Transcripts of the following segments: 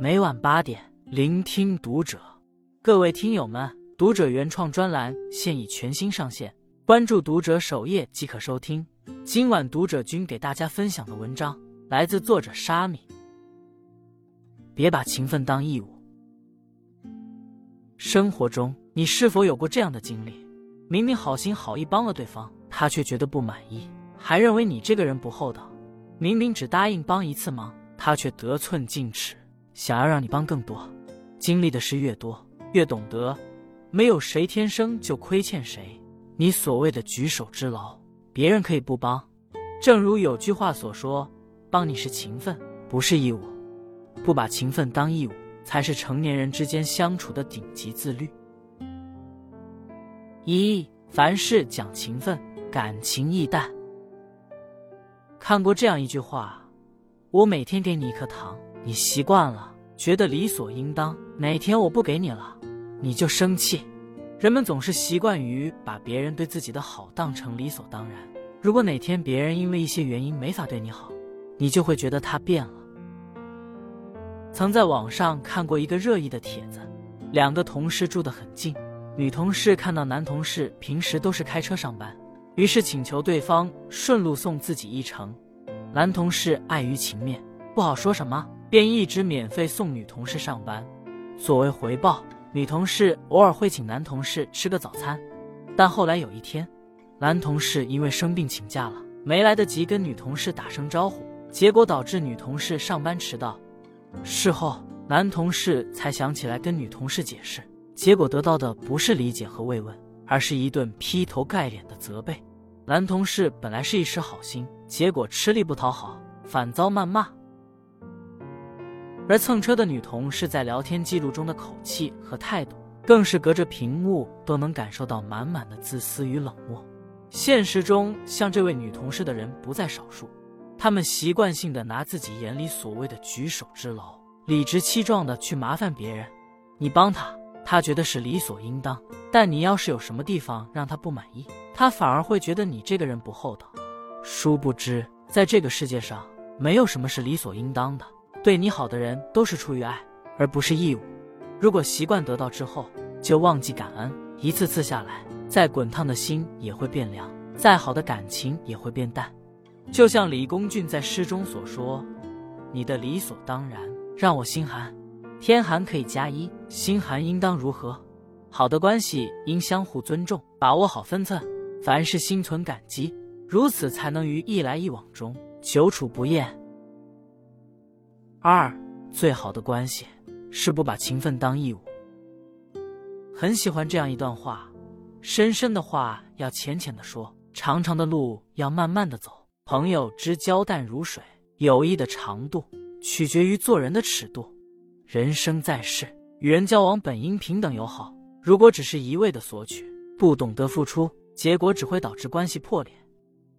每晚八点，聆听读者。各位听友们，读者原创专栏现已全新上线，关注读者首页即可收听。今晚读者君给大家分享的文章来自作者沙米。别把情分当义务。生活中，你是否有过这样的经历？明明好心好意帮了对方，他却觉得不满意，还认为你这个人不厚道。明明只答应帮一次忙，他却得寸进尺，想要让你帮更多。经历的事越多，越懂得，没有谁天生就亏欠谁。你所谓的举手之劳，别人可以不帮。正如有句话所说：“帮你是情分，不是义务。不把情分当义务，才是成年人之间相处的顶级自律。”一凡事讲情分，感情易淡。看过这样一句话：我每天给你一颗糖，你习惯了，觉得理所应当；哪天我不给你了，你就生气。人们总是习惯于把别人对自己的好当成理所当然。如果哪天别人因为一些原因没法对你好，你就会觉得他变了。曾在网上看过一个热议的帖子：两个同事住得很近。女同事看到男同事平时都是开车上班，于是请求对方顺路送自己一程。男同事碍于情面，不好说什么，便一直免费送女同事上班。作为回报，女同事偶尔会请男同事吃个早餐。但后来有一天，男同事因为生病请假了，没来得及跟女同事打声招呼，结果导致女同事上班迟到。事后，男同事才想起来跟女同事解释。结果得到的不是理解和慰问，而是一顿劈头盖脸的责备。男同事本来是一时好心，结果吃力不讨好，反遭谩骂。而蹭车的女同事在聊天记录中的口气和态度，更是隔着屏幕都能感受到满满的自私与冷漠。现实中，像这位女同事的人不在少数，他们习惯性的拿自己眼里所谓的举手之劳，理直气壮的去麻烦别人。你帮他。他觉得是理所应当，但你要是有什么地方让他不满意，他反而会觉得你这个人不厚道。殊不知，在这个世界上，没有什么是理所应当的。对你好的人都是出于爱，而不是义务。如果习惯得到之后就忘记感恩，一次次下来，再滚烫的心也会变凉，再好的感情也会变淡。就像李公俊在诗中所说：“你的理所当然让我心寒。”天寒可以加衣，心寒应当如何？好的关系应相互尊重，把握好分寸，凡事心存感激，如此才能于一来一往中久处不厌。二，最好的关系是不把情分当义务。很喜欢这样一段话：深深的话要浅浅的说，长长的路要慢慢的走。朋友之交淡如水，友谊的长度取决于做人的尺度。人生在世，与人交往本应平等友好。如果只是一味的索取，不懂得付出，结果只会导致关系破裂。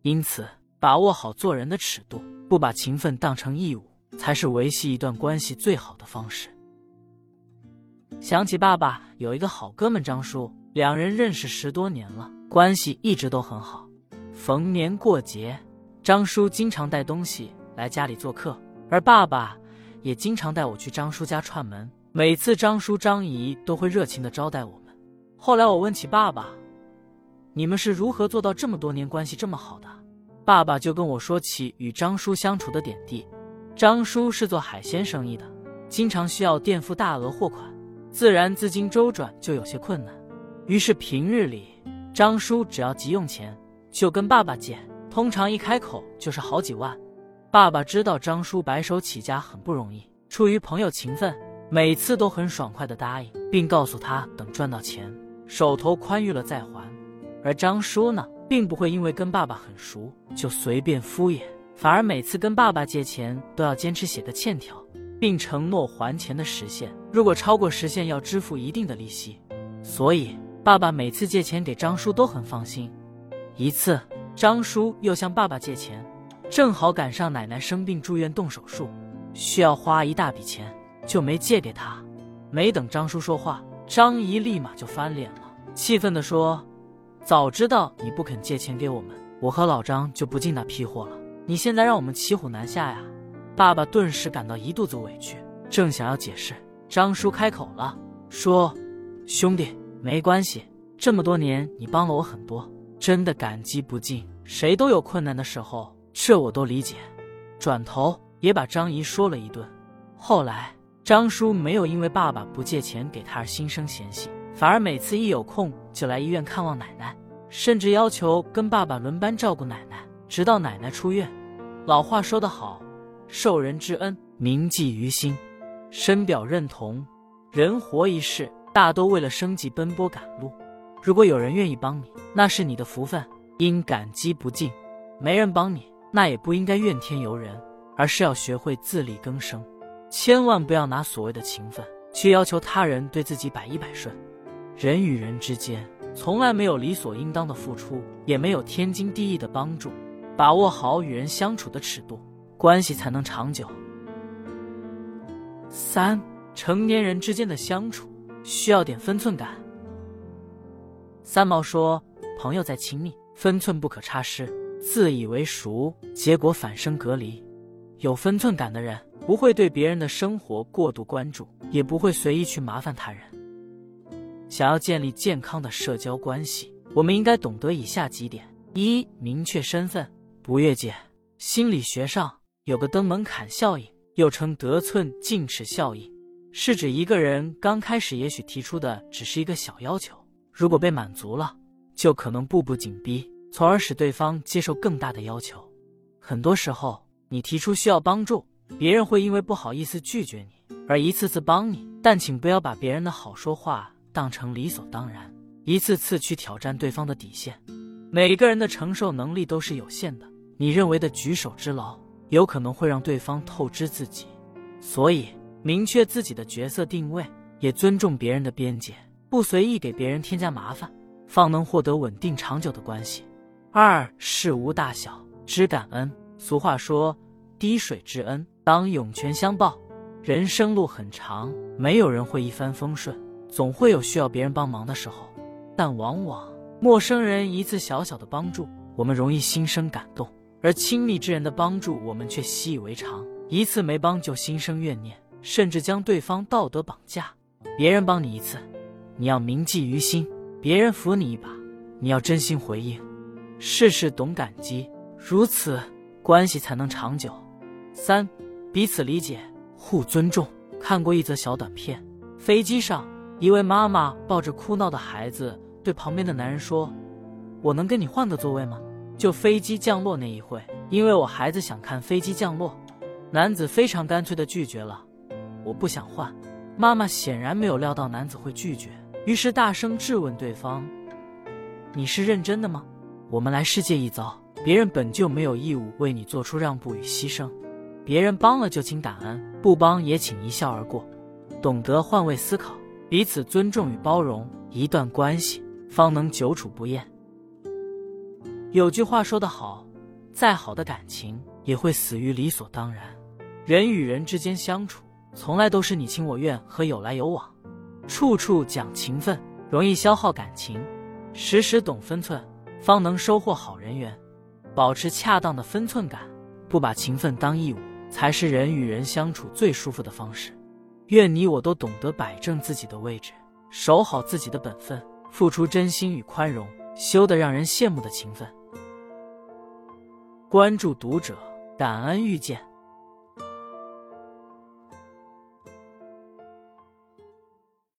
因此，把握好做人的尺度，不把情分当成义务，才是维系一段关系最好的方式。想起爸爸有一个好哥们张叔，两人认识十多年了，关系一直都很好。逢年过节，张叔经常带东西来家里做客，而爸爸。也经常带我去张叔家串门，每次张叔张姨都会热情的招待我们。后来我问起爸爸：“你们是如何做到这么多年关系这么好的？”爸爸就跟我说起与张叔相处的点滴。张叔是做海鲜生意的，经常需要垫付大额货款，自然资金周转就有些困难。于是平日里，张叔只要急用钱，就跟爸爸借，通常一开口就是好几万。爸爸知道张叔白手起家很不容易，出于朋友情分，每次都很爽快的答应，并告诉他等赚到钱，手头宽裕了再还。而张叔呢，并不会因为跟爸爸很熟就随便敷衍，反而每次跟爸爸借钱都要坚持写个欠条，并承诺还钱的时限，如果超过时限要支付一定的利息。所以爸爸每次借钱给张叔都很放心。一次，张叔又向爸爸借钱。正好赶上奶奶生病住院动手术，需要花一大笔钱，就没借给他。没等张叔说话，张姨立马就翻脸了，气愤地说：“早知道你不肯借钱给我们，我和老张就不进那批货了。你现在让我们骑虎难下呀！”爸爸顿时感到一肚子委屈，正想要解释，张叔开口了，说：“兄弟，没关系，这么多年你帮了我很多，真的感激不尽。谁都有困难的时候，这我都理解。”转头也把张姨说了一顿。后来，张叔没有因为爸爸不借钱给他而心生嫌隙，反而每次一有空就来医院看望奶奶，甚至要求跟爸爸轮班照顾奶奶，直到奶奶出院。老话说得好，受人之恩，铭记于心。深表认同。人活一世，大都为了生计奔波赶路。如果有人愿意帮你，那是你的福分，应感激不尽；没人帮你，那也不应该怨天尤人，而是要学会自力更生。千万不要拿所谓的情分去要求他人对自己百依百顺。人与人之间，从来没有理所应当的付出，也没有天经地义的帮助。把握好与人相处的尺度，关系才能长久。三成年人之间的相处需要点分寸感。三毛说：“朋友再亲密，分寸不可差失。自以为熟，结果反生隔离。有分寸感的人，不会对别人的生活过度关注，也不会随意去麻烦他人。想要建立健康的社交关系，我们应该懂得以下几点：一、明确身份，不越界。心理学上有个登门槛效应。”又称得寸进尺效应，是指一个人刚开始也许提出的只是一个小要求，如果被满足了，就可能步步紧逼，从而使对方接受更大的要求。很多时候，你提出需要帮助，别人会因为不好意思拒绝你，而一次次帮你。但请不要把别人的好说话当成理所当然，一次次去挑战对方的底线。每个人的承受能力都是有限的，你认为的举手之劳。有可能会让对方透支自己，所以明确自己的角色定位，也尊重别人的边界，不随意给别人添加麻烦，方能获得稳定长久的关系。二事无大小，知感恩。俗话说：“滴水之恩，当涌泉相报。”人生路很长，没有人会一帆风顺，总会有需要别人帮忙的时候。但往往陌生人一次小小的帮助，我们容易心生感动。而亲密之人的帮助，我们却习以为常，一次没帮就心生怨念，甚至将对方道德绑架。别人帮你一次，你要铭记于心；别人扶你一把，你要真心回应。事事懂感激，如此关系才能长久。三，彼此理解，互尊重。看过一则小短片，飞机上一位妈妈抱着哭闹的孩子，对旁边的男人说：“我能跟你换个座位吗？”就飞机降落那一会，因为我孩子想看飞机降落，男子非常干脆的拒绝了。我不想换。妈妈显然没有料到男子会拒绝，于是大声质问对方：“你是认真的吗？我们来世界一遭，别人本就没有义务为你做出让步与牺牲。别人帮了就请感恩，不帮也请一笑而过。懂得换位思考，彼此尊重与包容，一段关系方能久处不厌。”有句话说得好，再好的感情也会死于理所当然。人与人之间相处，从来都是你情我愿和有来有往，处处讲情分，容易消耗感情。时时懂分寸，方能收获好人缘。保持恰当的分寸感，不把情分当义务，才是人与人相处最舒服的方式。愿你我都懂得摆正自己的位置，守好自己的本分，付出真心与宽容，修得让人羡慕的情分。关注读者，感恩遇见。